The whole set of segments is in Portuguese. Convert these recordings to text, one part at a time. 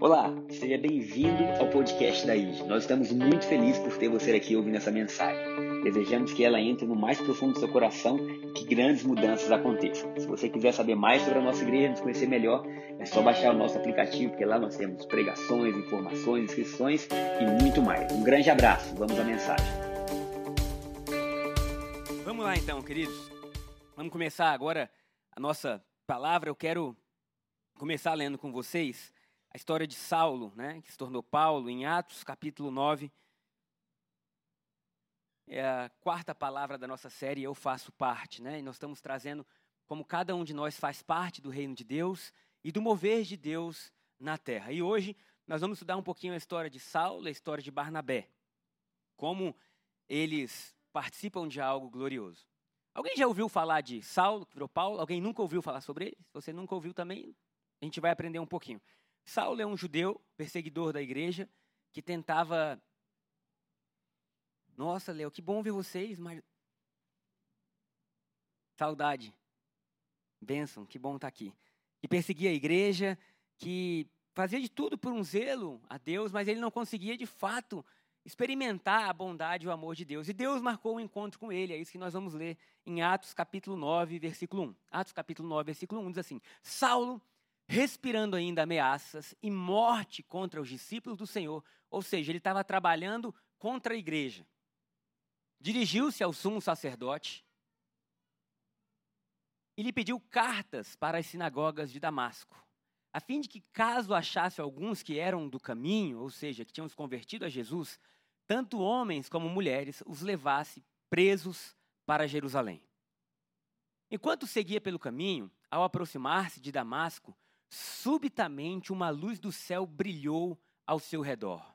Olá, seja bem-vindo ao podcast da IG. Nós estamos muito felizes por ter você aqui ouvindo essa mensagem. Desejamos que ela entre no mais profundo do seu coração e que grandes mudanças aconteçam. Se você quiser saber mais sobre a nossa igreja, nos conhecer melhor, é só baixar o nosso aplicativo, porque lá nós temos pregações, informações, inscrições e muito mais. Um grande abraço, vamos à mensagem. Vamos lá então, queridos. Vamos começar agora a nossa palavra. Eu quero começar lendo com vocês a história de Saulo, né, que se tornou Paulo, em Atos capítulo 9. É a quarta palavra da nossa série, Eu Faço Parte. Né, e nós estamos trazendo como cada um de nós faz parte do reino de Deus e do mover de Deus na terra. E hoje nós vamos estudar um pouquinho a história de Saulo a história de Barnabé. Como eles participam de algo glorioso. Alguém já ouviu falar de Saulo, que virou Paulo? Alguém nunca ouviu falar sobre ele? Se você nunca ouviu também, a gente vai aprender um pouquinho. Saulo é um judeu, perseguidor da igreja, que tentava. Nossa, Léo, que bom ver vocês, mas. Saudade. Bênção, que bom estar tá aqui. Que perseguia a igreja, que fazia de tudo por um zelo a Deus, mas ele não conseguia de fato experimentar a bondade e o amor de Deus. E Deus marcou um encontro com ele, é isso que nós vamos ler em Atos capítulo 9, versículo 1. Atos capítulo 9, versículo 1 diz assim: Saulo respirando ainda ameaças e morte contra os discípulos do Senhor, ou seja, ele estava trabalhando contra a igreja. Dirigiu-se ao sumo sacerdote e lhe pediu cartas para as sinagogas de Damasco, a fim de que, caso achasse alguns que eram do caminho, ou seja, que tinham se convertido a Jesus, tanto homens como mulheres, os levasse presos para Jerusalém. Enquanto seguia pelo caminho, ao aproximar-se de Damasco, subitamente uma luz do céu brilhou ao seu redor.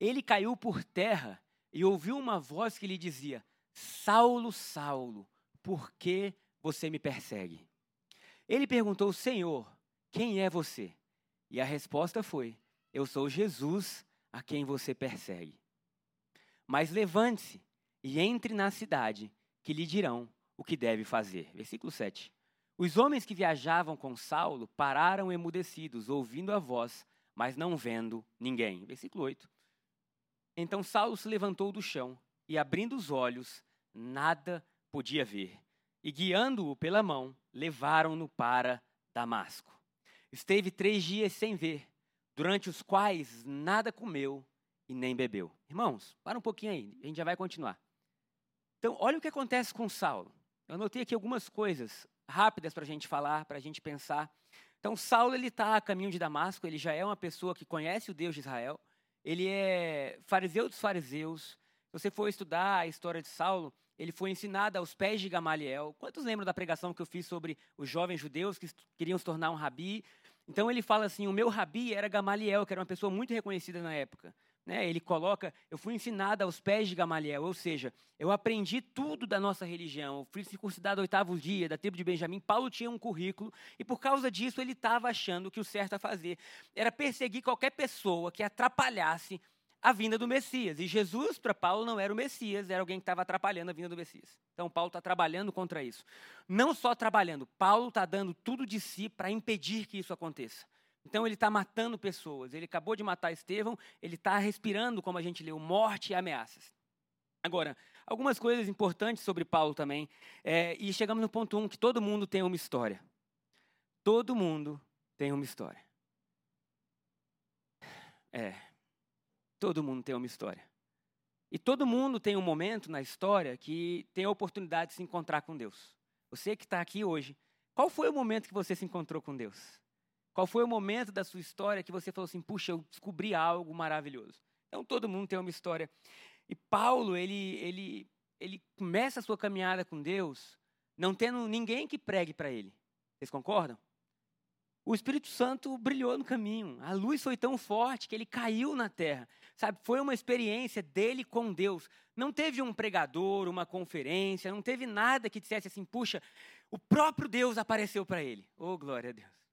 Ele caiu por terra e ouviu uma voz que lhe dizia: Saulo, Saulo, por que você me persegue? Ele perguntou: Senhor, quem é você? E a resposta foi: Eu sou Jesus a quem você persegue. Mas levante-se e entre na cidade, que lhe dirão o que deve fazer. Versículo 7. Os homens que viajavam com Saulo pararam emudecidos, ouvindo a voz, mas não vendo ninguém. Versículo 8. Então Saulo se levantou do chão e, abrindo os olhos, nada podia ver. E, guiando-o pela mão, levaram-no para Damasco. Esteve três dias sem ver, durante os quais nada comeu e nem bebeu. Irmãos, para um pouquinho aí, a gente já vai continuar. Então, olha o que acontece com Saulo. Eu anotei aqui algumas coisas rápidas para a gente falar, para a gente pensar. Então, Saulo ele está a caminho de Damasco, ele já é uma pessoa que conhece o Deus de Israel, ele é fariseu dos fariseus. Se você for estudar a história de Saulo, ele foi ensinado aos pés de Gamaliel. Quantos lembram da pregação que eu fiz sobre os jovens judeus que queriam se tornar um rabi? Então ele fala assim: o meu rabi era Gamaliel, que era uma pessoa muito reconhecida na época. Né, ele coloca, eu fui ensinado aos pés de Gamaliel, ou seja, eu aprendi tudo da nossa religião. Eu fui circuncidado ao oitavo dia, da tribo de Benjamim. Paulo tinha um currículo e por causa disso ele estava achando que o certo a fazer era perseguir qualquer pessoa que atrapalhasse a vinda do Messias. E Jesus, para Paulo, não era o Messias, era alguém que estava atrapalhando a vinda do Messias. Então, Paulo está trabalhando contra isso. Não só trabalhando, Paulo está dando tudo de si para impedir que isso aconteça. Então ele está matando pessoas. Ele acabou de matar Estevão, ele está respirando, como a gente leu, morte e ameaças. Agora, algumas coisas importantes sobre Paulo também. É, e chegamos no ponto 1, um, que todo mundo tem uma história. Todo mundo tem uma história. É, todo mundo tem uma história. E todo mundo tem um momento na história que tem a oportunidade de se encontrar com Deus. Você que está aqui hoje, qual foi o momento que você se encontrou com Deus? Qual foi o momento da sua história que você falou assim, puxa, eu descobri algo maravilhoso? Então todo mundo tem uma história. E Paulo, ele, ele, ele começa a sua caminhada com Deus não tendo ninguém que pregue para ele. Vocês concordam? O Espírito Santo brilhou no caminho. A luz foi tão forte que ele caiu na terra. Sabe, foi uma experiência dele com Deus. Não teve um pregador, uma conferência, não teve nada que dissesse assim, puxa, o próprio Deus apareceu para ele. Oh, glória a Deus.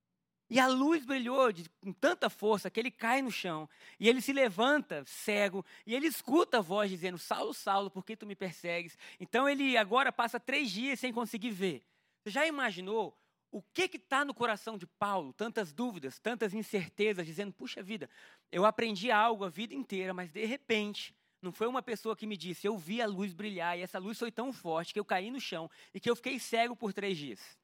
E a luz brilhou de, com tanta força que ele cai no chão. E ele se levanta cego. E ele escuta a voz dizendo: Saulo, Saulo, por que tu me persegues? Então ele agora passa três dias sem conseguir ver. Você já imaginou o que está no coração de Paulo? Tantas dúvidas, tantas incertezas, dizendo: puxa vida, eu aprendi algo a vida inteira, mas de repente, não foi uma pessoa que me disse, eu vi a luz brilhar e essa luz foi tão forte que eu caí no chão e que eu fiquei cego por três dias.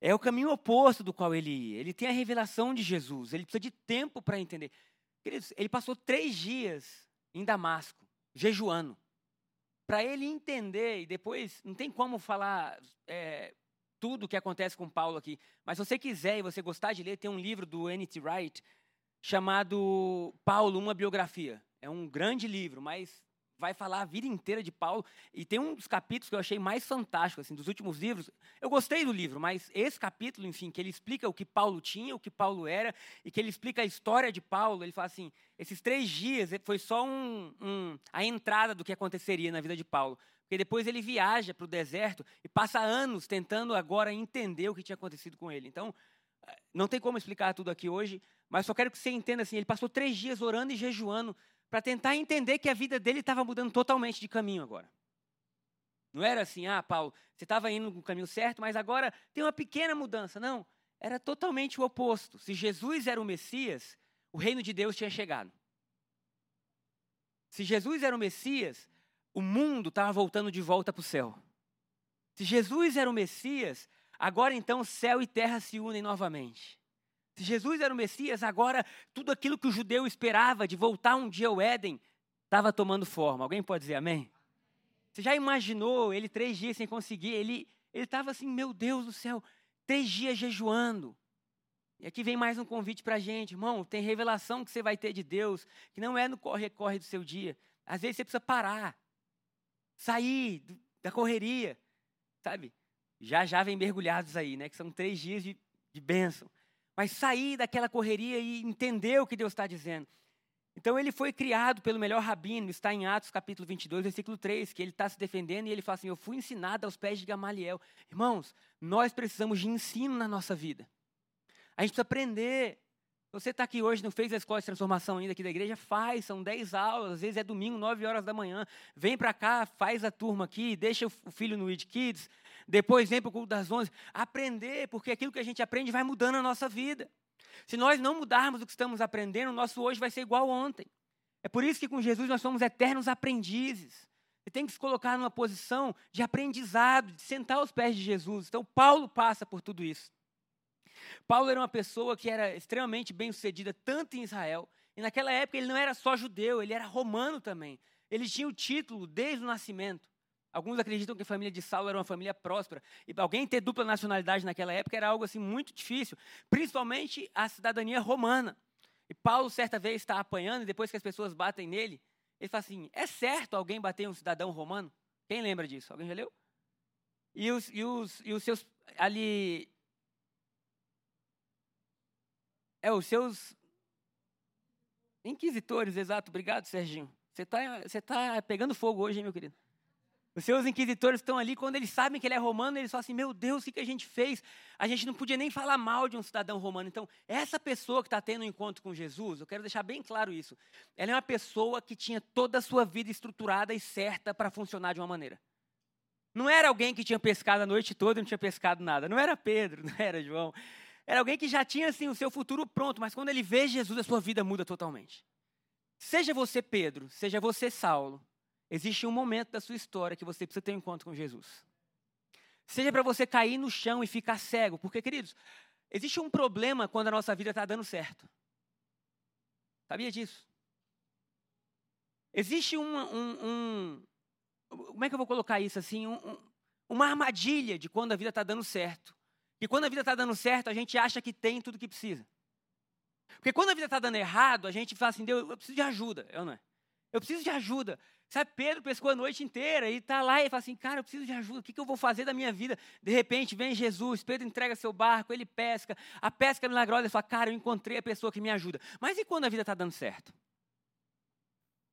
É o caminho oposto do qual ele ia. Ele tem a revelação de Jesus, ele precisa de tempo para entender. Queridos, ele passou três dias em Damasco, jejuando, para ele entender, e depois não tem como falar é, tudo o que acontece com Paulo aqui. Mas se você quiser e você gostar de ler, tem um livro do N.T. Wright chamado Paulo, uma biografia. É um grande livro, mas vai falar a vida inteira de Paulo. E tem um dos capítulos que eu achei mais fantástico, assim, dos últimos livros. Eu gostei do livro, mas esse capítulo, enfim, que ele explica o que Paulo tinha, o que Paulo era, e que ele explica a história de Paulo. Ele fala assim: esses três dias foi só um, um, a entrada do que aconteceria na vida de Paulo. Porque depois ele viaja para o deserto e passa anos tentando agora entender o que tinha acontecido com ele. Então, eh, não tem como explicar tudo aqui hoje, mas só quero que você entenda assim: ele passou três dias orando e jejuando para tentar entender que a vida dele estava mudando totalmente de caminho agora. Não era assim, ah, Paulo, você estava indo no caminho certo, mas agora tem uma pequena mudança. Não, era totalmente o oposto. Se Jesus era o Messias, o reino de Deus tinha chegado. Se Jesus era o Messias, o mundo estava voltando de volta para o céu. Se Jesus era o Messias, agora então céu e terra se unem novamente. Se Jesus era o Messias, agora tudo aquilo que o judeu esperava de voltar um dia ao Éden estava tomando forma. Alguém pode dizer amém? Você já imaginou ele três dias sem conseguir? Ele estava assim, meu Deus do céu, três dias jejuando. E aqui vem mais um convite para a gente, irmão. Tem revelação que você vai ter de Deus, que não é no corre-corre do seu dia. Às vezes você precisa parar, sair da correria, sabe? Já já vem mergulhados aí, né? Que são três dias de, de bênção. Mas sair daquela correria e entender o que Deus está dizendo. Então ele foi criado pelo melhor rabino, está em Atos capítulo 22, versículo 3, que ele está se defendendo e ele fala assim: Eu fui ensinado aos pés de Gamaliel. Irmãos, nós precisamos de ensino na nossa vida. A gente precisa aprender. Você está aqui hoje, não fez a escola de transformação ainda aqui da igreja? Faz, são 10 aulas, às vezes é domingo, 9 horas da manhã. Vem para cá, faz a turma aqui, deixa o filho no Weed Kids, depois vem para o culto das 11. Aprender, porque aquilo que a gente aprende vai mudando a nossa vida. Se nós não mudarmos o que estamos aprendendo, o nosso hoje vai ser igual ontem. É por isso que com Jesus nós somos eternos aprendizes. Você tem que se colocar numa posição de aprendizado, de sentar aos pés de Jesus. Então, Paulo passa por tudo isso. Paulo era uma pessoa que era extremamente bem sucedida, tanto em Israel, e naquela época ele não era só judeu, ele era romano também. Ele tinha o título desde o nascimento. Alguns acreditam que a família de Saulo era uma família próspera. E alguém ter dupla nacionalidade naquela época era algo assim muito difícil, principalmente a cidadania romana. E Paulo, certa vez, está apanhando, e depois que as pessoas batem nele, ele fala assim: é certo alguém bater um cidadão romano? Quem lembra disso? Alguém já leu? E os, e os, e os seus ali É, os seus inquisitores, exato. Obrigado, Serginho. Você está você tá pegando fogo hoje, hein, meu querido? Os seus inquisitores estão ali, quando eles sabem que ele é romano, eles falam assim: Meu Deus, o que, a gente fez? A gente não podia nem falar mal de um cidadão romano. Então, essa pessoa que está tendo um encontro com Jesus, eu quero deixar bem claro isso. Ela é uma pessoa que tinha toda a sua vida estruturada e certa para funcionar de uma maneira. Não era alguém que tinha pescado a noite toda e não tinha pescado nada. Não era Pedro, não era João. Era alguém que já tinha assim o seu futuro pronto, mas quando ele vê Jesus, a sua vida muda totalmente. Seja você Pedro, seja você Saulo, existe um momento da sua história que você precisa ter um encontro com Jesus. Seja para você cair no chão e ficar cego, porque, queridos, existe um problema quando a nossa vida está dando certo. Sabia disso? Existe um, um, um, Como é que eu vou colocar isso assim? Um, uma armadilha de quando a vida está dando certo. E quando a vida está dando certo, a gente acha que tem tudo que precisa. Porque quando a vida está dando errado, a gente fala assim, Deus, eu preciso de ajuda, eu não é? Eu preciso de ajuda. Sabe, Pedro pescou a noite inteira e está lá e fala assim, cara, eu preciso de ajuda, o que, que eu vou fazer da minha vida? De repente vem Jesus, Pedro entrega seu barco, ele pesca, a pesca é milagrosa, ele fala, cara, eu encontrei a pessoa que me ajuda. Mas e quando a vida está dando certo?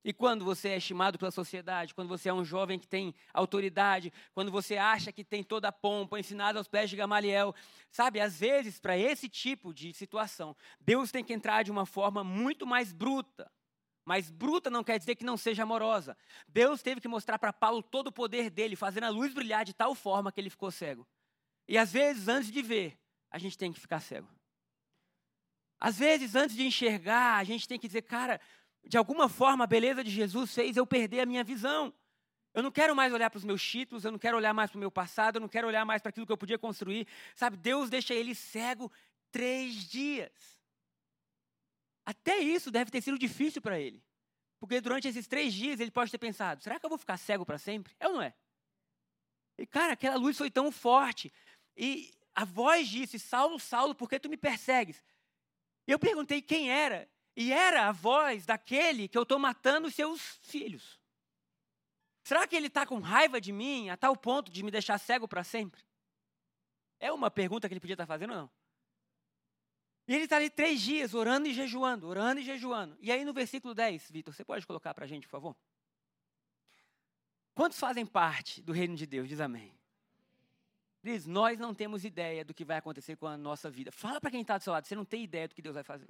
E quando você é estimado pela sociedade, quando você é um jovem que tem autoridade, quando você acha que tem toda a pompa, ensinado aos pés de Gamaliel, sabe, às vezes, para esse tipo de situação, Deus tem que entrar de uma forma muito mais bruta. Mas bruta não quer dizer que não seja amorosa. Deus teve que mostrar para Paulo todo o poder dele, fazendo a luz brilhar de tal forma que ele ficou cego. E às vezes, antes de ver, a gente tem que ficar cego. Às vezes, antes de enxergar, a gente tem que dizer, cara, de alguma forma a beleza de Jesus fez eu perder a minha visão. Eu não quero mais olhar para os meus títulos, eu não quero olhar mais para o meu passado, eu não quero olhar mais para aquilo que eu podia construir. Sabe, Deus deixa ele cego três dias. Até isso deve ter sido difícil para ele. Porque durante esses três dias ele pode ter pensado: será que eu vou ficar cego para sempre? É ou não é? E cara, aquela luz foi tão forte. E a voz disse: Saulo, Saulo, por que tu me persegues? Eu perguntei quem era. E era a voz daquele que eu estou matando os seus filhos. Será que ele está com raiva de mim a tal ponto de me deixar cego para sempre? É uma pergunta que ele podia estar tá fazendo ou não? E ele está ali três dias orando e jejuando, orando e jejuando. E aí no versículo 10, Vitor, você pode colocar para a gente, por favor? Quantos fazem parte do reino de Deus? Diz amém. Diz, nós não temos ideia do que vai acontecer com a nossa vida. Fala para quem está do seu lado, você não tem ideia do que Deus vai fazer.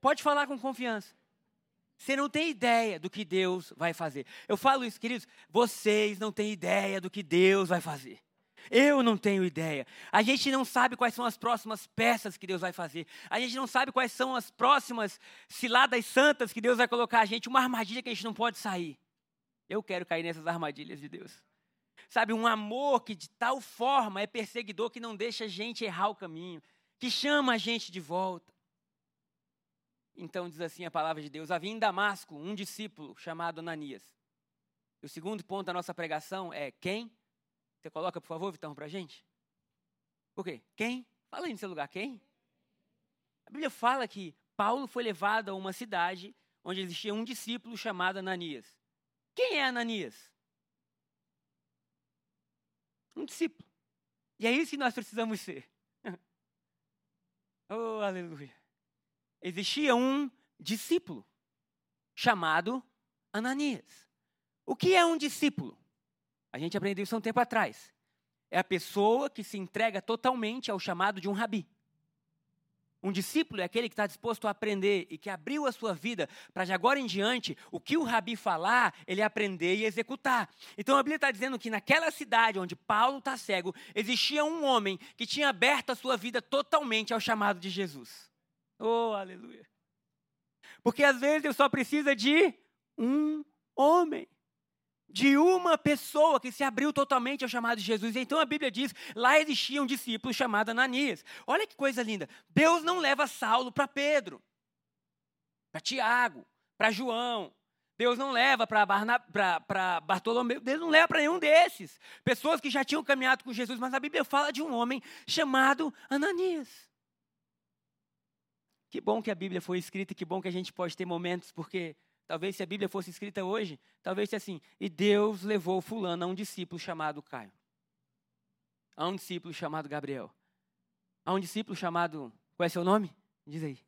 Pode falar com confiança. Você não tem ideia do que Deus vai fazer. Eu falo isso, queridos, vocês não têm ideia do que Deus vai fazer. Eu não tenho ideia. A gente não sabe quais são as próximas peças que Deus vai fazer. A gente não sabe quais são as próximas ciladas santas que Deus vai colocar a gente. Uma armadilha que a gente não pode sair. Eu quero cair nessas armadilhas de Deus. Sabe, um amor que de tal forma é perseguidor que não deixa a gente errar o caminho, que chama a gente de volta. Então diz assim a palavra de Deus: havia em Damasco um discípulo chamado Ananias. E o segundo ponto da nossa pregação é quem você coloca, por favor, Vitão, para a gente? Por quê? Quem? Fala aí no seu lugar, quem? A Bíblia fala que Paulo foi levado a uma cidade onde existia um discípulo chamado Ananias. Quem é Ananias? Um discípulo. E é isso que nós precisamos ser. oh, aleluia. Existia um discípulo chamado Ananias. O que é um discípulo? A gente aprendeu isso há um tempo atrás. É a pessoa que se entrega totalmente ao chamado de um rabi. Um discípulo é aquele que está disposto a aprender e que abriu a sua vida para de agora em diante, o que o rabi falar, ele aprender e executar. Então a Bíblia está dizendo que naquela cidade onde Paulo está cego, existia um homem que tinha aberto a sua vida totalmente ao chamado de Jesus. Oh, aleluia. Porque às vezes eu só precisa de um homem de uma pessoa que se abriu totalmente ao chamado de Jesus. Então a Bíblia diz: lá existia um discípulo chamado Ananias. Olha que coisa linda. Deus não leva Saulo para Pedro, para Tiago, para João. Deus não leva para Bartolomeu, Deus não leva para nenhum desses. Pessoas que já tinham caminhado com Jesus, mas a Bíblia fala de um homem chamado Ananias. Que bom que a Bíblia foi escrita, que bom que a gente pode ter momentos, porque Talvez se a Bíblia fosse escrita hoje, talvez seja assim: e Deus levou fulano a um discípulo chamado Caio, a um discípulo chamado Gabriel, a um discípulo chamado. Qual é seu nome? Diz aí.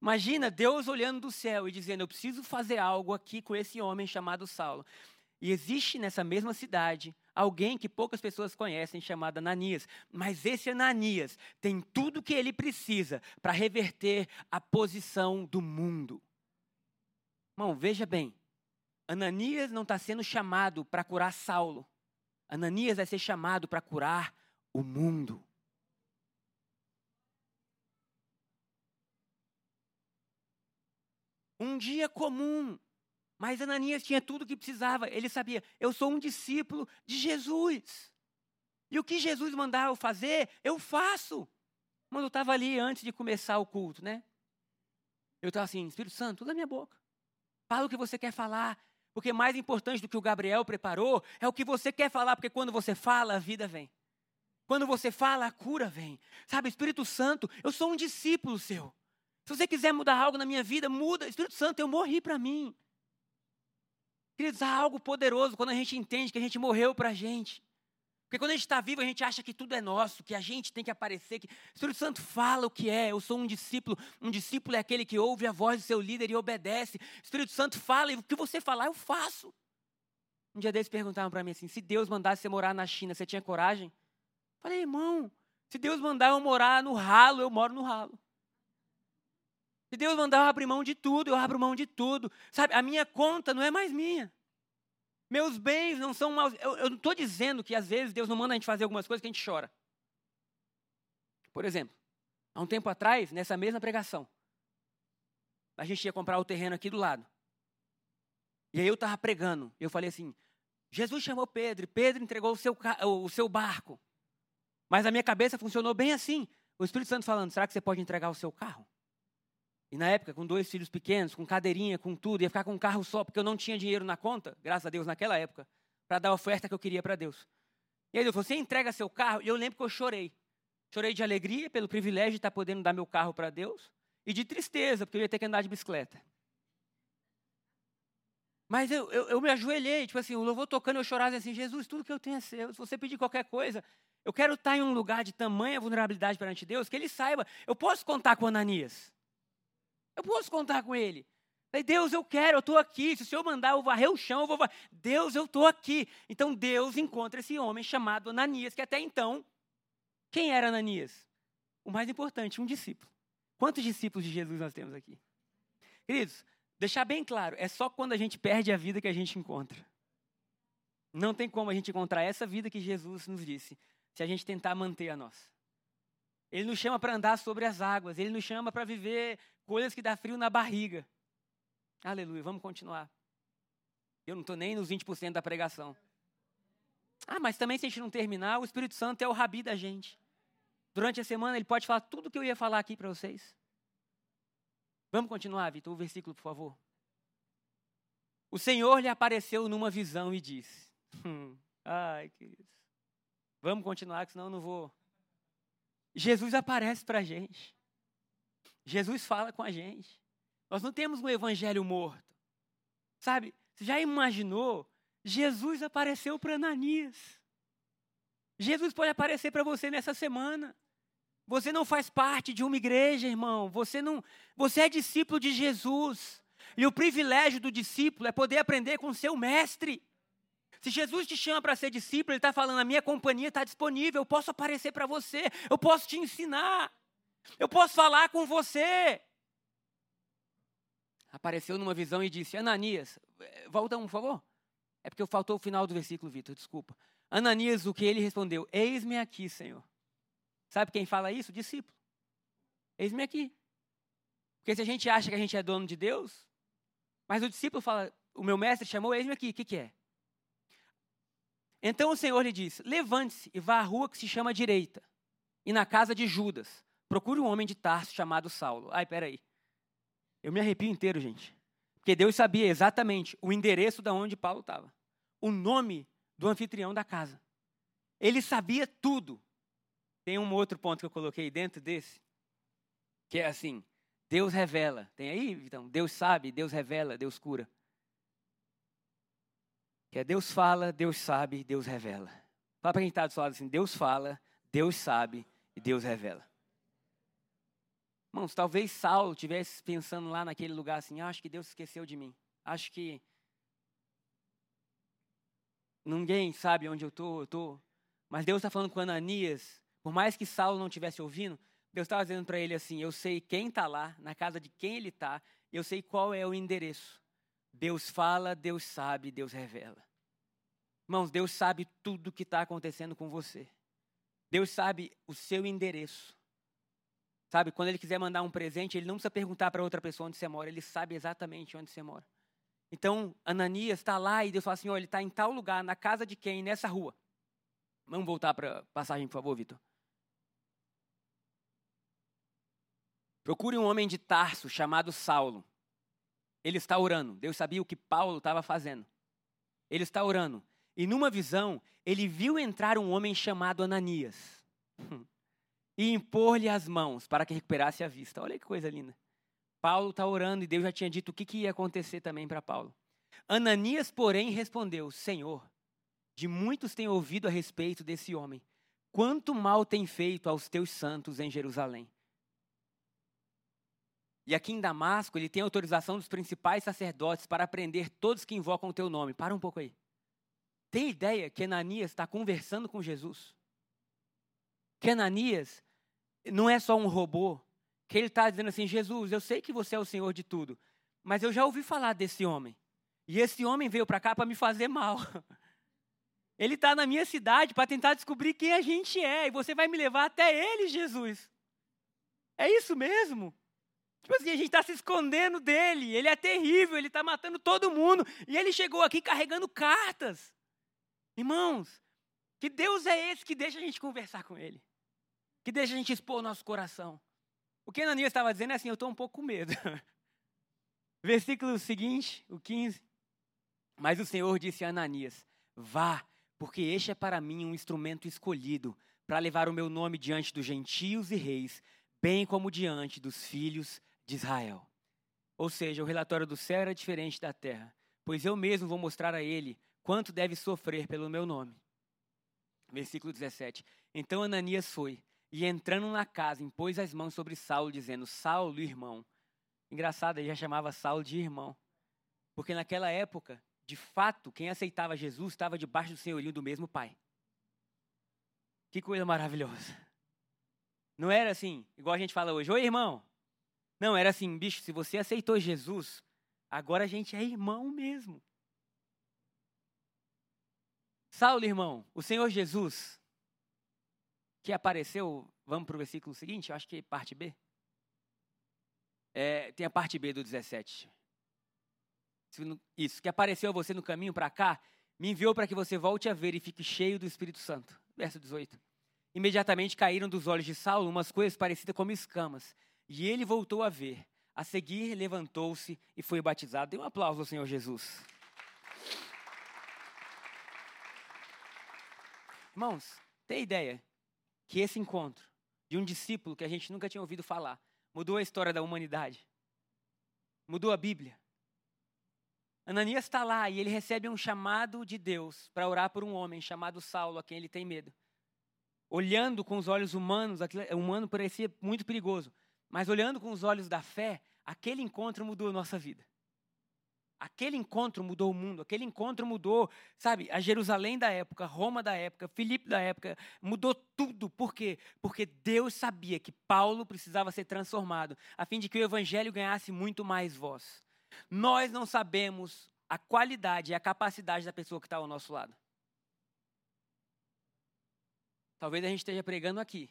Imagina Deus olhando do céu e dizendo: Eu preciso fazer algo aqui com esse homem chamado Saulo. E existe nessa mesma cidade alguém que poucas pessoas conhecem chamado Ananias, mas esse Ananias tem tudo o que ele precisa para reverter a posição do mundo. Irmão, veja bem. Ananias não está sendo chamado para curar Saulo. Ananias vai ser chamado para curar o mundo. Um dia comum, mas Ananias tinha tudo o que precisava. Ele sabia, eu sou um discípulo de Jesus. E o que Jesus mandar eu fazer, eu faço. Quando eu estava ali antes de começar o culto, né? Eu estava assim, Espírito Santo, tudo na minha boca. Fala o que você quer falar. Porque mais importante do que o Gabriel preparou é o que você quer falar, porque quando você fala, a vida vem. Quando você fala, a cura vem. Sabe, Espírito Santo, eu sou um discípulo seu. Se você quiser mudar algo na minha vida, muda. Espírito Santo, eu morri para mim. Queridos, há algo poderoso quando a gente entende que a gente morreu para a gente. Porque quando a gente está vivo, a gente acha que tudo é nosso, que a gente tem que aparecer. Que... O Espírito Santo fala o que é. Eu sou um discípulo. Um discípulo é aquele que ouve a voz do seu líder e obedece. O Espírito Santo fala e o que você falar, eu faço. Um dia desses perguntaram para mim assim: se Deus mandasse você morar na China, você tinha coragem? Falei, irmão, se Deus mandar eu morar no ralo, eu moro no ralo. Se Deus mandar eu abrir mão de tudo, eu abro mão de tudo. Sabe, a minha conta não é mais minha. Meus bens não são maus. Eu, eu não estou dizendo que às vezes Deus não manda a gente fazer algumas coisas que a gente chora. Por exemplo, há um tempo atrás, nessa mesma pregação, a gente ia comprar o terreno aqui do lado. E aí eu estava pregando. Eu falei assim: Jesus chamou Pedro, e Pedro entregou o seu, o seu barco. Mas a minha cabeça funcionou bem assim. O Espírito Santo falando: será que você pode entregar o seu carro? E na época, com dois filhos pequenos, com cadeirinha, com tudo, ia ficar com um carro só, porque eu não tinha dinheiro na conta, graças a Deus, naquela época, para dar a oferta que eu queria para Deus. E aí ele falou: você entrega seu carro? E eu lembro que eu chorei. Chorei de alegria pelo privilégio de estar podendo dar meu carro para Deus, e de tristeza, porque eu ia ter que andar de bicicleta. Mas eu, eu, eu, me ajoelhei, tipo assim, o louvor tocando, eu chorava assim, Jesus, tudo que eu tenho é seu. Se você pedir qualquer coisa, eu quero estar em um lugar de tamanha vulnerabilidade perante Deus, que Ele saiba, eu posso contar com Ananias. Eu posso contar com ele. Falei, Deus, eu quero, eu estou aqui. Se o Senhor mandar eu varrer o chão, eu vou varrer. Deus, eu estou aqui. Então Deus encontra esse homem chamado Ananias, que até então, quem era Ananias? O mais importante, um discípulo. Quantos discípulos de Jesus nós temos aqui? Queridos, deixar bem claro, é só quando a gente perde a vida que a gente encontra. Não tem como a gente encontrar essa vida que Jesus nos disse, se a gente tentar manter a nossa. Ele nos chama para andar sobre as águas, ele nos chama para viver coisas que dá frio na barriga. Aleluia, vamos continuar. Eu não estou nem nos 20% da pregação. Ah, mas também se a gente não terminar, o Espírito Santo é o rabi da gente. Durante a semana ele pode falar tudo o que eu ia falar aqui para vocês. Vamos continuar, Vitor, o versículo, por favor. O Senhor lhe apareceu numa visão e disse: hum, Ai, queridos. Vamos continuar, que senão eu não vou. Jesus aparece para a gente. Jesus fala com a gente. Nós não temos um evangelho morto. Sabe? Você já imaginou? Jesus apareceu para Ananias. Jesus pode aparecer para você nessa semana. Você não faz parte de uma igreja, irmão. Você não, você é discípulo de Jesus. E o privilégio do discípulo é poder aprender com o seu mestre. Se Jesus te chama para ser discípulo, Ele está falando: a minha companhia está disponível, eu posso aparecer para você, eu posso te ensinar. Eu posso falar com você. Apareceu numa visão e disse: Ananias, eh, volta um, por favor. É porque faltou o final do versículo, Vitor, desculpa. Ananias, o que ele respondeu? Eis-me aqui, Senhor. Sabe quem fala isso? Discípulo. Eis-me aqui. Porque se a gente acha que a gente é dono de Deus, mas o discípulo fala: O meu mestre chamou, eis-me aqui. O que, que é? Então o Senhor lhe disse: Levante-se e vá à rua que se chama Direita, e na casa de Judas Procure um homem de Tarso chamado Saulo. Ai, peraí. Eu me arrepio inteiro, gente. Porque Deus sabia exatamente o endereço de onde Paulo estava. O nome do anfitrião da casa. Ele sabia tudo. Tem um outro ponto que eu coloquei dentro desse, que é assim: Deus revela. Tem aí, então? Deus sabe, Deus revela, Deus cura. Que é Deus fala, Deus sabe, Deus revela. Fala para quem está do seu lado assim: Deus fala, Deus sabe e Deus revela. Irmãos, talvez Saulo estivesse pensando lá naquele lugar assim: ah, acho que Deus esqueceu de mim. Acho que ninguém sabe onde eu estou, eu estou. Mas Deus está falando com Ananias, por mais que Saulo não estivesse ouvindo, Deus estava dizendo para ele assim: eu sei quem está lá, na casa de quem ele está, eu sei qual é o endereço. Deus fala, Deus sabe, Deus revela. Irmãos, Deus sabe tudo o que está acontecendo com você. Deus sabe o seu endereço. Sabe, quando ele quiser mandar um presente, ele não precisa perguntar para outra pessoa onde você mora, ele sabe exatamente onde você mora. Então, Ananias está lá e Deus fala assim: olha, ele está em tal lugar, na casa de quem? Nessa rua. Vamos voltar para a passagem, por favor, Vitor. Procure um homem de Tarso chamado Saulo. Ele está orando. Deus sabia o que Paulo estava fazendo. Ele está orando. E numa visão, ele viu entrar um homem chamado Ananias. E impor-lhe as mãos para que recuperasse a vista. Olha que coisa linda. Paulo está orando e Deus já tinha dito o que, que ia acontecer também para Paulo. Ananias, porém, respondeu: Senhor, de muitos tenho ouvido a respeito desse homem. Quanto mal tem feito aos teus santos em Jerusalém. E aqui em Damasco, ele tem autorização dos principais sacerdotes para prender todos que invocam o teu nome. Para um pouco aí. Tem ideia que Ananias está conversando com Jesus? Que Ananias não é só um robô, que ele está dizendo assim: Jesus, eu sei que você é o Senhor de tudo, mas eu já ouvi falar desse homem. E esse homem veio para cá para me fazer mal. Ele está na minha cidade para tentar descobrir quem a gente é. E você vai me levar até ele, Jesus. É isso mesmo? Tipo assim, a gente está se escondendo dele. Ele é terrível, ele está matando todo mundo. E ele chegou aqui carregando cartas. Irmãos, que Deus é esse que deixa a gente conversar com ele? Que deixa a gente expor o nosso coração? O que Ananias estava dizendo é assim: eu estou um pouco com medo. Versículo seguinte, o 15. Mas o Senhor disse a Ananias: Vá, porque este é para mim um instrumento escolhido para levar o meu nome diante dos gentios e reis, bem como diante dos filhos de Israel. Ou seja, o relatório do céu era diferente da terra, pois eu mesmo vou mostrar a ele quanto deve sofrer pelo meu nome. Versículo 17. Então Ananias foi, e entrando na casa, impôs as mãos sobre Saulo, dizendo: Saulo, irmão. Engraçado, ele já chamava Saulo de irmão. Porque naquela época, de fato, quem aceitava Jesus estava debaixo do senhorio do mesmo Pai. Que coisa maravilhosa. Não era assim, igual a gente fala hoje, oi irmão. Não, era assim, bicho, se você aceitou Jesus, agora a gente é irmão mesmo. Saulo, irmão, o Senhor Jesus, que apareceu, vamos para o versículo seguinte, eu acho que é parte B. É, tem a parte B do 17. Isso, que apareceu a você no caminho para cá, me enviou para que você volte a ver e fique cheio do Espírito Santo. Verso 18. Imediatamente caíram dos olhos de Saulo umas coisas parecidas como escamas, e ele voltou a ver. A seguir, levantou-se e foi batizado. Dê um aplauso ao Senhor Jesus. Irmãos, tem ideia que esse encontro de um discípulo que a gente nunca tinha ouvido falar mudou a história da humanidade? Mudou a Bíblia? Ananias está lá e ele recebe um chamado de Deus para orar por um homem chamado Saulo, a quem ele tem medo. Olhando com os olhos humanos, é, humano parecia muito perigoso, mas olhando com os olhos da fé, aquele encontro mudou a nossa vida. Aquele encontro mudou o mundo, aquele encontro mudou, sabe, a Jerusalém da época, Roma da época, Filipe da época, mudou tudo. Por quê? Porque Deus sabia que Paulo precisava ser transformado, a fim de que o evangelho ganhasse muito mais voz. Nós não sabemos a qualidade e a capacidade da pessoa que está ao nosso lado. Talvez a gente esteja pregando aqui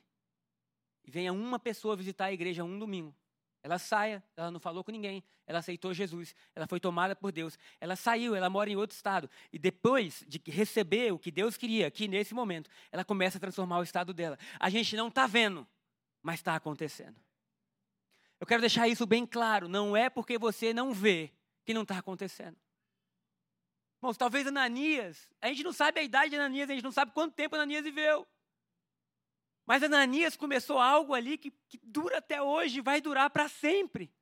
e venha uma pessoa visitar a igreja um domingo. Ela saia, ela não falou com ninguém, ela aceitou Jesus, ela foi tomada por Deus, ela saiu, ela mora em outro estado. E depois de receber o que Deus queria aqui nesse momento, ela começa a transformar o estado dela. A gente não está vendo, mas está acontecendo. Eu quero deixar isso bem claro. Não é porque você não vê que não está acontecendo. Irmãos, talvez Ananias, a gente não sabe a idade de Ananias, a gente não sabe quanto tempo Ananias viveu. Mas Ananias começou algo ali que, que dura até hoje, vai durar para sempre.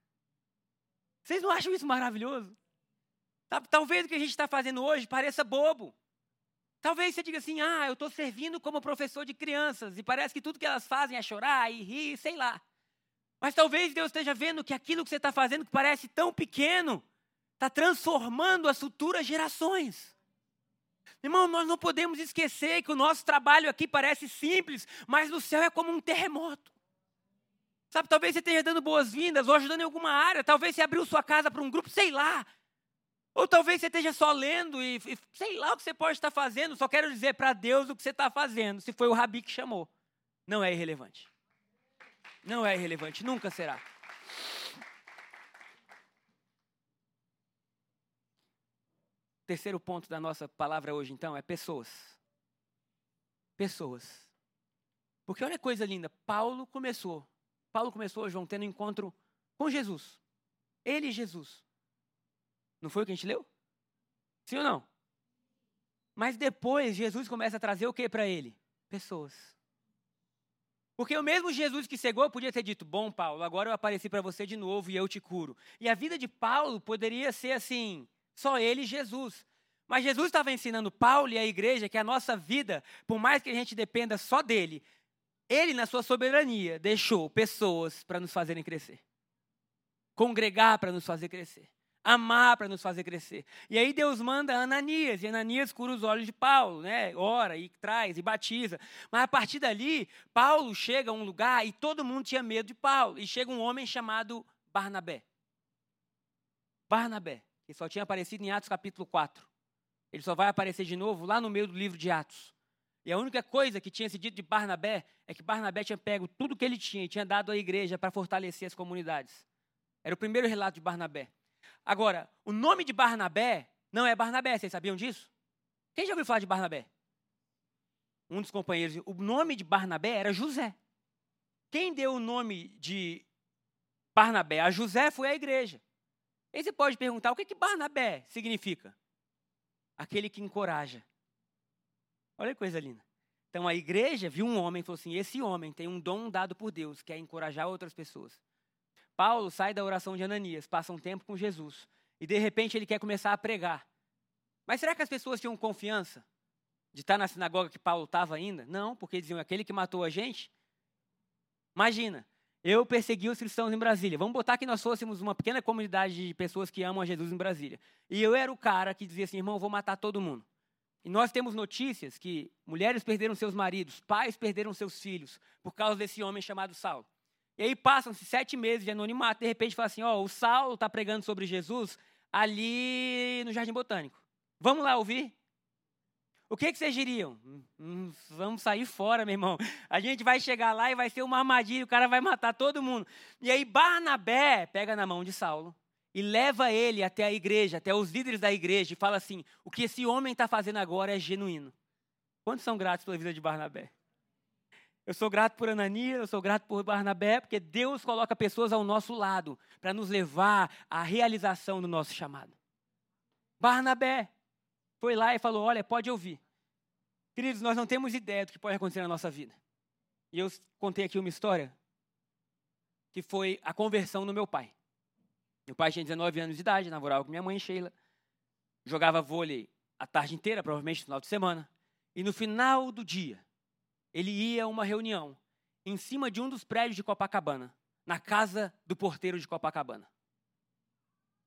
Vocês não acham isso maravilhoso? Talvez o que a gente está fazendo hoje pareça bobo. Talvez você diga assim: ah, eu estou servindo como professor de crianças e parece que tudo que elas fazem é chorar e rir, sei lá. Mas talvez Deus esteja vendo que aquilo que você está fazendo, que parece tão pequeno, está transformando as futuras gerações. Irmão, nós não podemos esquecer que o nosso trabalho aqui parece simples, mas no céu é como um terremoto. Sabe, talvez você esteja dando boas-vindas ou ajudando em alguma área, talvez você abriu sua casa para um grupo, sei lá. Ou talvez você esteja só lendo e, e sei lá o que você pode estar fazendo, só quero dizer para Deus o que você está fazendo, se foi o Rabi que chamou. Não é irrelevante. Não é irrelevante, nunca será. Terceiro ponto da nossa palavra hoje, então, é pessoas. Pessoas. Porque olha que coisa linda, Paulo começou. Paulo começou, João, tendo um encontro com Jesus. Ele e Jesus. Não foi o que a gente leu? Sim ou não? Mas depois Jesus começa a trazer o que para ele? Pessoas. Porque o mesmo Jesus que cegou podia ter dito: Bom, Paulo, agora eu apareci para você de novo e eu te curo. E a vida de Paulo poderia ser assim: só ele e Jesus. Mas Jesus estava ensinando Paulo e a igreja que a nossa vida, por mais que a gente dependa só dele, ele, na sua soberania, deixou pessoas para nos fazerem crescer, congregar para nos fazer crescer amar para nos fazer crescer. E aí Deus manda Ananias, e Ananias cura os olhos de Paulo, né? Ora e traz e batiza. Mas a partir dali, Paulo chega a um lugar e todo mundo tinha medo de Paulo. E chega um homem chamado Barnabé. Barnabé, que só tinha aparecido em Atos capítulo 4. Ele só vai aparecer de novo lá no meio do livro de Atos. E a única coisa que tinha se dito de Barnabé é que Barnabé tinha pego tudo que ele tinha e tinha dado à igreja para fortalecer as comunidades. Era o primeiro relato de Barnabé. Agora, o nome de Barnabé não é Barnabé, vocês sabiam disso? Quem já ouviu falar de Barnabé? Um dos companheiros. O nome de Barnabé era José. Quem deu o nome de Barnabé a José foi a igreja. Aí você pode perguntar: o que, que Barnabé significa? Aquele que encoraja. Olha que coisa linda. Então a igreja viu um homem e falou assim: esse homem tem um dom dado por Deus, que é encorajar outras pessoas. Paulo sai da oração de Ananias, passa um tempo com Jesus, e de repente ele quer começar a pregar. Mas será que as pessoas tinham confiança de estar na sinagoga que Paulo estava ainda? Não, porque diziam: aquele que matou a gente. Imagina, eu persegui os cristãos em Brasília. Vamos botar que nós fôssemos uma pequena comunidade de pessoas que amam a Jesus em Brasília. E eu era o cara que dizia assim: irmão, vou matar todo mundo. E nós temos notícias que mulheres perderam seus maridos, pais perderam seus filhos, por causa desse homem chamado Saulo. E aí passam-se sete meses de anonimato, de repente fala assim: ó, oh, o Saulo está pregando sobre Jesus ali no Jardim Botânico. Vamos lá ouvir? O que, que vocês diriam? Hum, hum, vamos sair fora, meu irmão. A gente vai chegar lá e vai ser uma armadilha, o cara vai matar todo mundo. E aí Barnabé pega na mão de Saulo e leva ele até a igreja, até os líderes da igreja, e fala assim: o que esse homem está fazendo agora é genuíno. Quantos são gratos pela vida de Barnabé? Eu sou grato por Ananias, eu sou grato por Barnabé, porque Deus coloca pessoas ao nosso lado para nos levar à realização do nosso chamado. Barnabé foi lá e falou: Olha, pode ouvir. Queridos, nós não temos ideia do que pode acontecer na nossa vida. E eu contei aqui uma história que foi a conversão do meu pai. Meu pai tinha 19 anos de idade, namorava com minha mãe, Sheila. Jogava vôlei a tarde inteira, provavelmente no final de semana. E no final do dia, ele ia a uma reunião em cima de um dos prédios de Copacabana, na casa do porteiro de Copacabana.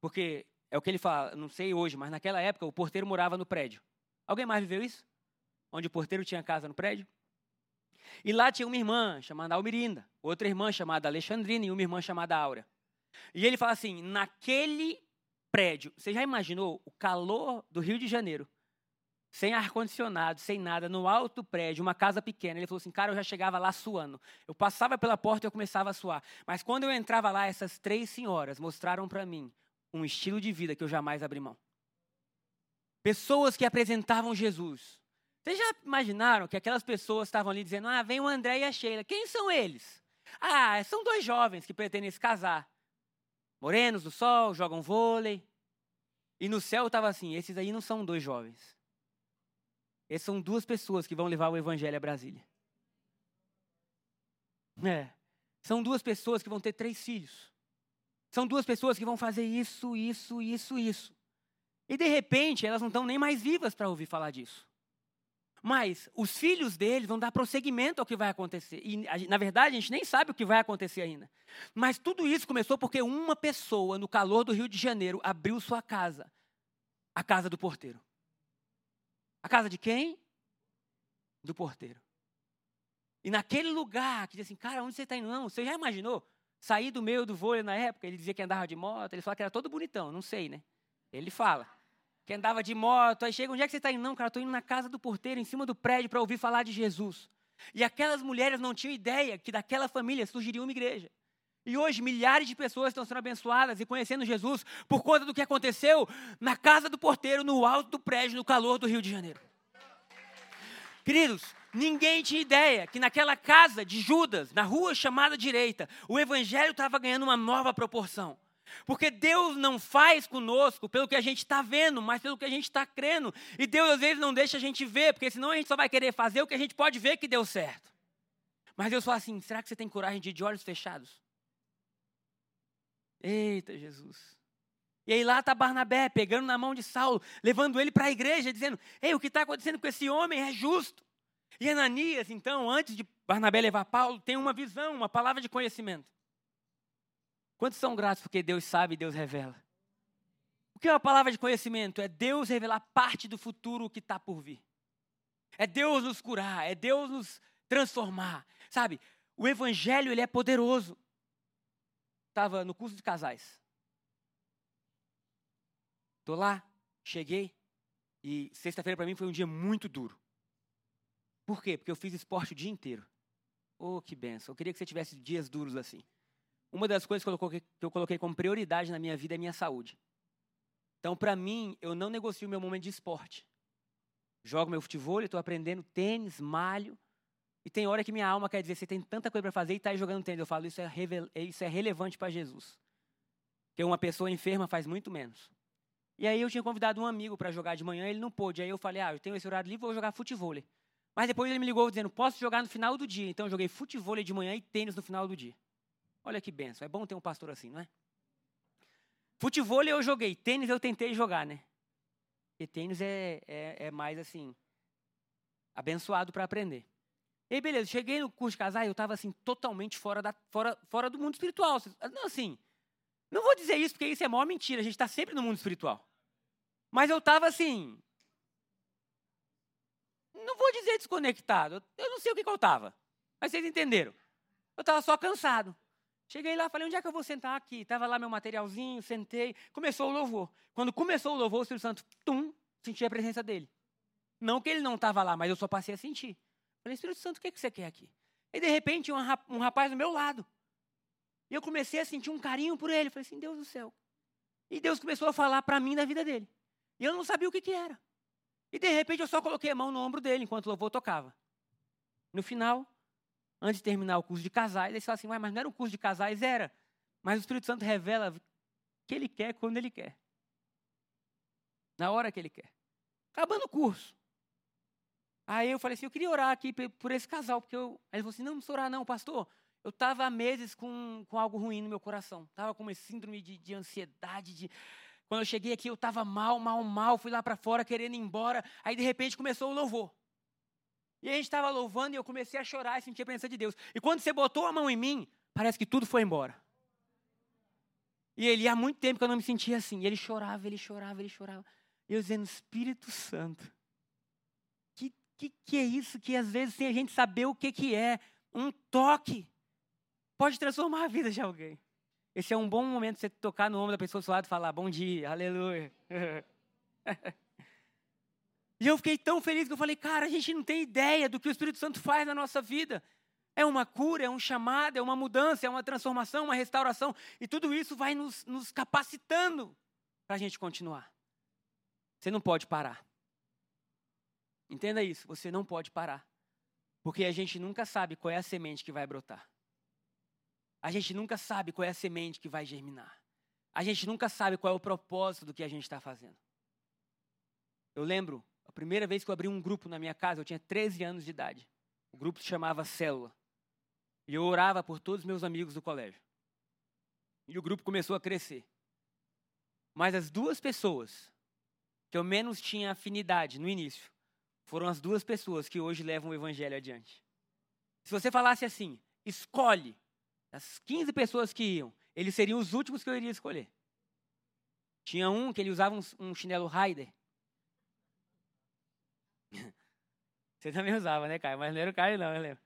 Porque é o que ele fala, não sei hoje, mas naquela época o porteiro morava no prédio. Alguém mais viveu isso? Onde o porteiro tinha casa no prédio? E lá tinha uma irmã chamada Almirinda, outra irmã chamada Alexandrina e uma irmã chamada Áurea. E ele fala assim: naquele prédio, você já imaginou o calor do Rio de Janeiro? Sem ar-condicionado, sem nada, no alto prédio, uma casa pequena. Ele falou assim: cara, eu já chegava lá suando. Eu passava pela porta e eu começava a suar. Mas quando eu entrava lá, essas três senhoras mostraram para mim um estilo de vida que eu jamais abri mão. Pessoas que apresentavam Jesus. Vocês já imaginaram que aquelas pessoas estavam ali dizendo: ah, vem o André e a Sheila. Quem são eles? Ah, são dois jovens que pretendem se casar. Morenos do sol, jogam vôlei. E no céu estava assim: esses aí não são dois jovens. Esses são duas pessoas que vão levar o evangelho a Brasília. É. São duas pessoas que vão ter três filhos. São duas pessoas que vão fazer isso, isso, isso, isso. E de repente elas não estão nem mais vivas para ouvir falar disso. Mas os filhos deles vão dar prosseguimento ao que vai acontecer. E, na verdade, a gente nem sabe o que vai acontecer ainda. Mas tudo isso começou porque uma pessoa, no calor do Rio de Janeiro, abriu sua casa a casa do porteiro. A casa de quem? Do porteiro. E naquele lugar, que diz assim, cara, onde você está indo? Não, você já imaginou? Sair do meio do vôlei na época, ele dizia que andava de moto, ele falava que era todo bonitão, não sei, né? Ele fala que andava de moto, aí chega, onde é que você está indo? Não, cara, estou indo na casa do porteiro, em cima do prédio, para ouvir falar de Jesus. E aquelas mulheres não tinham ideia que daquela família surgiria uma igreja. E hoje milhares de pessoas estão sendo abençoadas e conhecendo Jesus por conta do que aconteceu na casa do porteiro, no alto do prédio, no calor do Rio de Janeiro. Queridos, ninguém tinha ideia que naquela casa de Judas, na rua chamada direita, o evangelho estava ganhando uma nova proporção. Porque Deus não faz conosco pelo que a gente está vendo, mas pelo que a gente está crendo. E Deus às vezes não deixa a gente ver, porque senão a gente só vai querer fazer o que a gente pode ver que deu certo. Mas Deus fala assim: será que você tem coragem de ir de olhos fechados? Eita Jesus. E aí lá está Barnabé pegando na mão de Saulo, levando ele para a igreja, dizendo: Ei, o que está acontecendo com esse homem é justo. E Ananias, então, antes de Barnabé levar Paulo, tem uma visão, uma palavra de conhecimento. Quantos são gratos porque Deus sabe e Deus revela? O que é uma palavra de conhecimento? É Deus revelar parte do futuro que está por vir. É Deus nos curar, é Deus nos transformar. Sabe, o evangelho ele é poderoso. Estava no curso de casais. Tô lá, cheguei, e sexta-feira para mim foi um dia muito duro. Por quê? Porque eu fiz esporte o dia inteiro. Oh, que benção. Eu queria que você tivesse dias duros assim. Uma das coisas que eu coloquei, que eu coloquei como prioridade na minha vida é minha saúde. Então, para mim, eu não negocio o meu momento de esporte. Jogo meu futebol, estou aprendendo tênis, malho. E tem hora que minha alma quer dizer, você tem tanta coisa para fazer e está aí jogando tênis. Eu falo, isso é, isso é relevante para Jesus. Porque uma pessoa enferma faz muito menos. E aí eu tinha convidado um amigo para jogar de manhã, ele não pôde. Aí eu falei, ah, eu tenho esse horário livre, vou jogar futebol. Mas depois ele me ligou dizendo, posso jogar no final do dia. Então eu joguei futebol de manhã e tênis no final do dia. Olha que benção. É bom ter um pastor assim, não é? Futebol eu joguei, tênis eu tentei jogar, né? E tênis é, é, é mais assim, abençoado para aprender. E aí, beleza, cheguei no curso de casar e eu estava assim, totalmente fora, da, fora, fora do mundo espiritual. Não, assim, não vou dizer isso porque isso é maior mentira, a gente está sempre no mundo espiritual. Mas eu estava assim. Não vou dizer desconectado, eu não sei o que, que eu estava. Mas vocês entenderam. Eu estava só cansado. Cheguei lá, falei, onde é que eu vou sentar aqui? Estava lá meu materialzinho, sentei. Começou o louvor. Quando começou o louvor, o Espírito Santo, tum, senti a presença dele. Não que ele não estava lá, mas eu só passei a sentir. Falei, Espírito Santo, o que, que você quer aqui? E de repente, um rapaz do meu lado. E eu comecei a sentir um carinho por ele. Falei assim, Deus do céu. E Deus começou a falar para mim da vida dele. E eu não sabia o que, que era. E de repente eu só coloquei a mão no ombro dele enquanto o louvor tocava. No final, antes de terminar o curso de casais, ele falou assim, mas não era um curso de casais? Era. Mas o Espírito Santo revela que ele quer quando ele quer. Na hora que ele quer. Acabando o curso. Aí eu falei assim, eu queria orar aqui por esse casal, porque eu... Aí ele falou assim, não, não precisa orar não, pastor eu estava há meses com, com algo ruim no meu coração. Estava com uma síndrome de, de ansiedade. De... Quando eu cheguei aqui, eu estava mal, mal, mal. Fui lá para fora querendo ir embora. Aí, de repente, começou o louvor. E a gente estava louvando e eu comecei a chorar e sentir a presença de Deus. E quando você botou a mão em mim, parece que tudo foi embora. E ele, há muito tempo que eu não me sentia assim. E ele chorava, ele chorava, ele chorava. E eu dizendo, Espírito Santo, que, que, que é isso que às vezes sem a gente saber o que, que é? Um toque pode transformar a vida de alguém. Esse é um bom momento você tocar no ombro da pessoa do seu lado e falar: Bom dia, aleluia. e eu fiquei tão feliz que eu falei: Cara, a gente não tem ideia do que o Espírito Santo faz na nossa vida. É uma cura, é um chamado, é uma mudança, é uma transformação, uma restauração. E tudo isso vai nos, nos capacitando para a gente continuar. Você não pode parar. Entenda isso, você não pode parar. Porque a gente nunca sabe qual é a semente que vai brotar. A gente nunca sabe qual é a semente que vai germinar. A gente nunca sabe qual é o propósito do que a gente está fazendo. Eu lembro, primeira vez que eu abri um grupo na minha casa, eu tinha 13 anos de idade. O grupo se chamava Célula. E eu orava por todos os meus amigos do colégio. E o grupo começou a crescer. Mas as duas pessoas que eu menos tinha afinidade no início foram as duas pessoas que hoje levam o evangelho adiante. Se você falasse assim, escolhe as 15 pessoas que iam, eles seriam os últimos que eu iria escolher. Tinha um que ele usava um, chinelo Raider. Você também usava, né, Caio? Mas não era o Caio, não, eu lembro.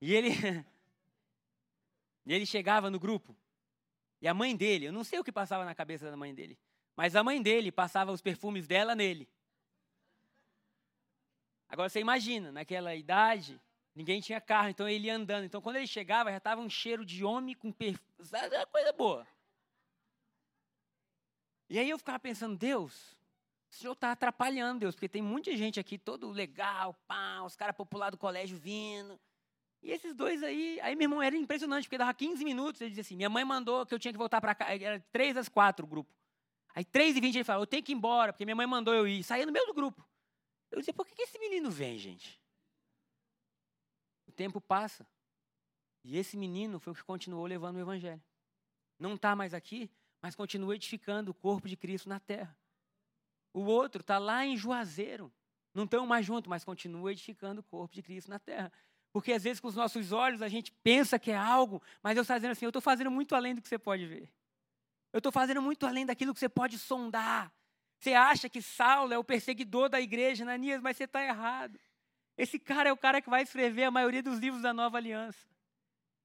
E ele. e ele chegava no grupo. E a mãe dele, eu não sei o que passava na cabeça da mãe dele, mas a mãe dele passava os perfumes dela nele. Agora você imagina, naquela idade, Ninguém tinha carro, então ele ia andando. Então, quando ele chegava, já estava um cheiro de homem com perfume. Era coisa boa. E aí eu ficava pensando, Deus, o senhor está atrapalhando, Deus, porque tem muita gente aqui, todo legal, pá, os caras populares do colégio vindo. E esses dois aí, aí meu irmão era impressionante, porque dava 15 minutos, ele dizia assim, minha mãe mandou que eu tinha que voltar para cá, era três às quatro o grupo. Aí três e vinte ele falou, eu tenho que ir embora, porque minha mãe mandou eu ir. Saía no meio do grupo. Eu dizia, por que esse menino vem, gente? tempo passa. E esse menino foi o que continuou levando o evangelho. Não está mais aqui, mas continua edificando o corpo de Cristo na terra. O outro está lá em Juazeiro. Não estão mais juntos, mas continua edificando o corpo de Cristo na terra. Porque às vezes com os nossos olhos a gente pensa que é algo, mas Deus está dizendo assim: eu estou fazendo muito além do que você pode ver. Eu estou fazendo muito além daquilo que você pode sondar. Você acha que Saulo é o perseguidor da igreja, Ananias, mas você está errado. Esse cara é o cara que vai escrever a maioria dos livros da Nova Aliança.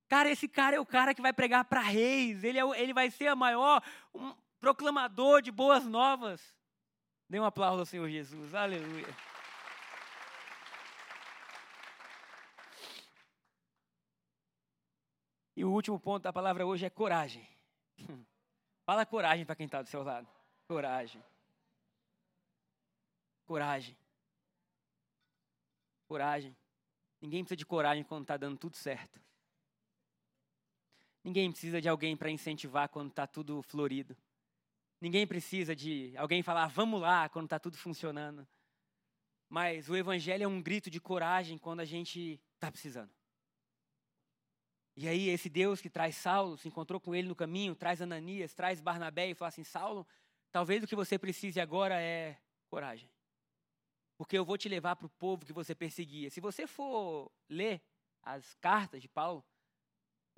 Cara, esse cara é o cara que vai pregar para reis. Ele, é, ele vai ser a maior, um, proclamador de boas novas. Dê um aplauso ao Senhor Jesus. Aleluia. E o último ponto da palavra hoje é coragem. Fala coragem para quem está do seu lado. Coragem. Coragem. Coragem. Ninguém precisa de coragem quando está dando tudo certo. Ninguém precisa de alguém para incentivar quando está tudo florido. Ninguém precisa de alguém falar, vamos lá, quando está tudo funcionando. Mas o Evangelho é um grito de coragem quando a gente está precisando. E aí, esse Deus que traz Saulo, se encontrou com ele no caminho, traz Ananias, traz Barnabé e fala assim: Saulo, talvez o que você precise agora é coragem. Porque eu vou te levar para o povo que você perseguia. Se você for ler as cartas de Paulo,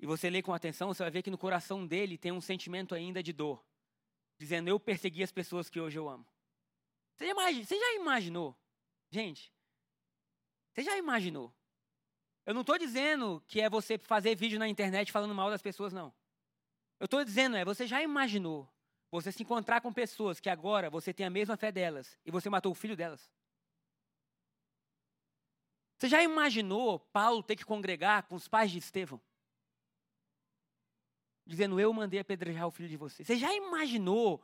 e você ler com atenção, você vai ver que no coração dele tem um sentimento ainda de dor. Dizendo: Eu persegui as pessoas que hoje eu amo. Você já, você já imaginou? Gente, você já imaginou eu não estou dizendo que é você fazer vídeo na internet falando mal das pessoas, não. Eu estou dizendo é, você já imaginou você se encontrar com pessoas que agora você tem a mesma fé delas e você matou o filho delas? Você já imaginou Paulo ter que congregar com os pais de Estevão? Dizendo, eu mandei apedrejar o filho de você. Você já imaginou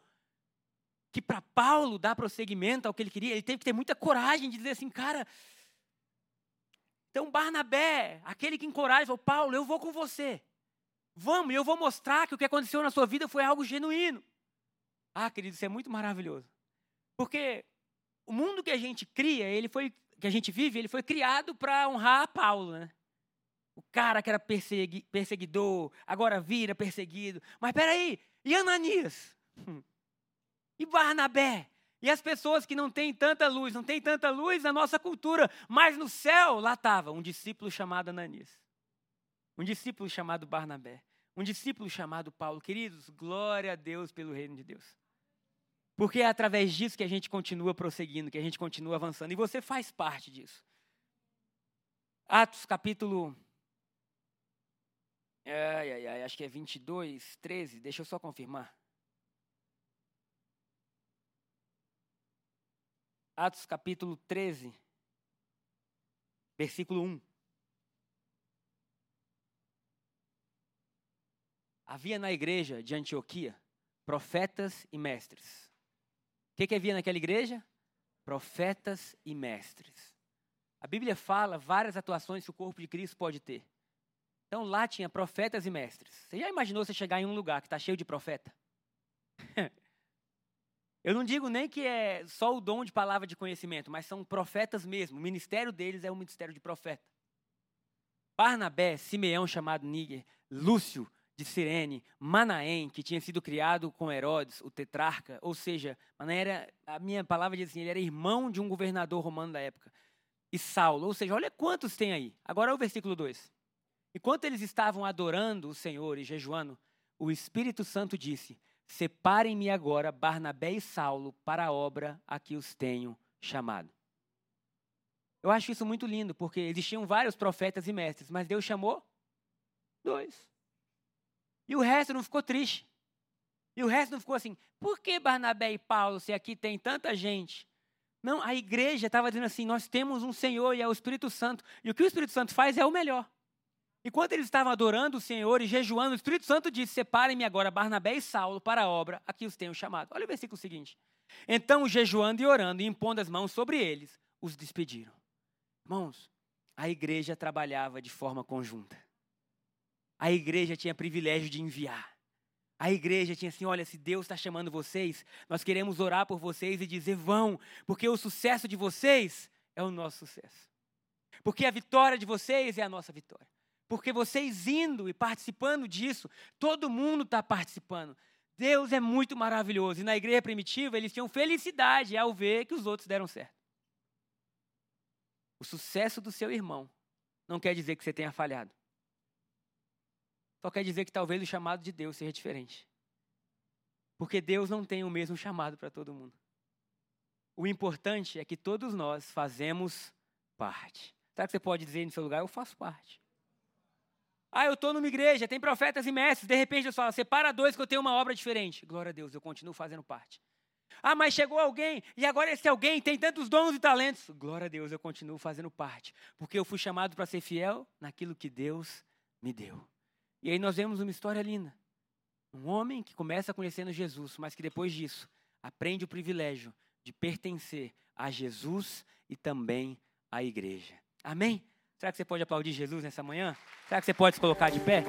que para Paulo dar prosseguimento ao que ele queria, ele teve que ter muita coragem de dizer assim, cara, então Barnabé, aquele que encoraja, falou, Paulo, eu vou com você. Vamos, eu vou mostrar que o que aconteceu na sua vida foi algo genuíno. Ah, querido, isso é muito maravilhoso. Porque o mundo que a gente cria, ele foi, que a gente vive, ele foi criado para honrar Paulo, né? O cara que era persegui, perseguidor, agora vira perseguido. Mas peraí, e Ananias? E Barnabé? E as pessoas que não têm tanta luz, não têm tanta luz na nossa cultura, mas no céu, lá estava um discípulo chamado Ananias, um discípulo chamado Barnabé, um discípulo chamado Paulo. Queridos, glória a Deus pelo reino de Deus. Porque é através disso que a gente continua prosseguindo, que a gente continua avançando. E você faz parte disso. Atos capítulo. Ai, ai, ai, acho que é 22, 13. Deixa eu só confirmar. Atos capítulo 13, versículo 1. Havia na igreja de Antioquia profetas e mestres. O que, que havia naquela igreja? Profetas e mestres. A Bíblia fala várias atuações que o corpo de Cristo pode ter. Então lá tinha profetas e mestres. Você já imaginou você chegar em um lugar que está cheio de profeta? Eu não digo nem que é só o dom de palavra de conhecimento, mas são profetas mesmo. O ministério deles é um ministério de profeta. Barnabé, Simeão chamado Níger, Lúcio de Sirene, Manaém, que tinha sido criado com Herodes, o tetrarca, ou seja, Manaém era, a minha palavra diz assim, ele era irmão de um governador romano da época. E Saulo, ou seja, olha quantos tem aí. Agora é o versículo 2. Enquanto eles estavam adorando o Senhor e jejuando, o Espírito Santo disse: Separem-me agora Barnabé e Saulo para a obra a que os tenho chamado. Eu acho isso muito lindo, porque existiam vários profetas e mestres, mas Deus chamou dois. E o resto não ficou triste. E o resto não ficou assim, por que Barnabé e Paulo, se aqui tem tanta gente? Não, a igreja estava dizendo assim: nós temos um Senhor e é o Espírito Santo. E o que o Espírito Santo faz é o melhor. Enquanto eles estavam adorando o Senhor e jejuando, o Espírito Santo disse: Separem-me agora Barnabé e Saulo para a obra a que os tenho chamado. Olha o versículo seguinte. Então, jejuando e orando e impondo as mãos sobre eles, os despediram. Irmãos, a igreja trabalhava de forma conjunta. A igreja tinha privilégio de enviar. A igreja tinha assim: olha, se Deus está chamando vocês, nós queremos orar por vocês e dizer vão, porque o sucesso de vocês é o nosso sucesso. Porque a vitória de vocês é a nossa vitória. Porque vocês indo e participando disso, todo mundo está participando. Deus é muito maravilhoso. E na igreja primitiva, eles tinham felicidade ao ver que os outros deram certo. O sucesso do seu irmão não quer dizer que você tenha falhado. Só quer dizer que talvez o chamado de Deus seja diferente. Porque Deus não tem o mesmo chamado para todo mundo. O importante é que todos nós fazemos parte. Sabe que você pode dizer no seu lugar? Eu faço parte. Ah, eu estou numa igreja, tem profetas e mestres. De repente Deus fala, separa dois que eu tenho uma obra diferente. Glória a Deus, eu continuo fazendo parte. Ah, mas chegou alguém, e agora esse alguém tem tantos dons e talentos. Glória a Deus, eu continuo fazendo parte. Porque eu fui chamado para ser fiel naquilo que Deus me deu. E aí nós vemos uma história linda. Um homem que começa conhecendo Jesus, mas que depois disso aprende o privilégio de pertencer a Jesus e também à igreja. Amém? Será que você pode aplaudir Jesus nessa manhã? Será que você pode se colocar de pé?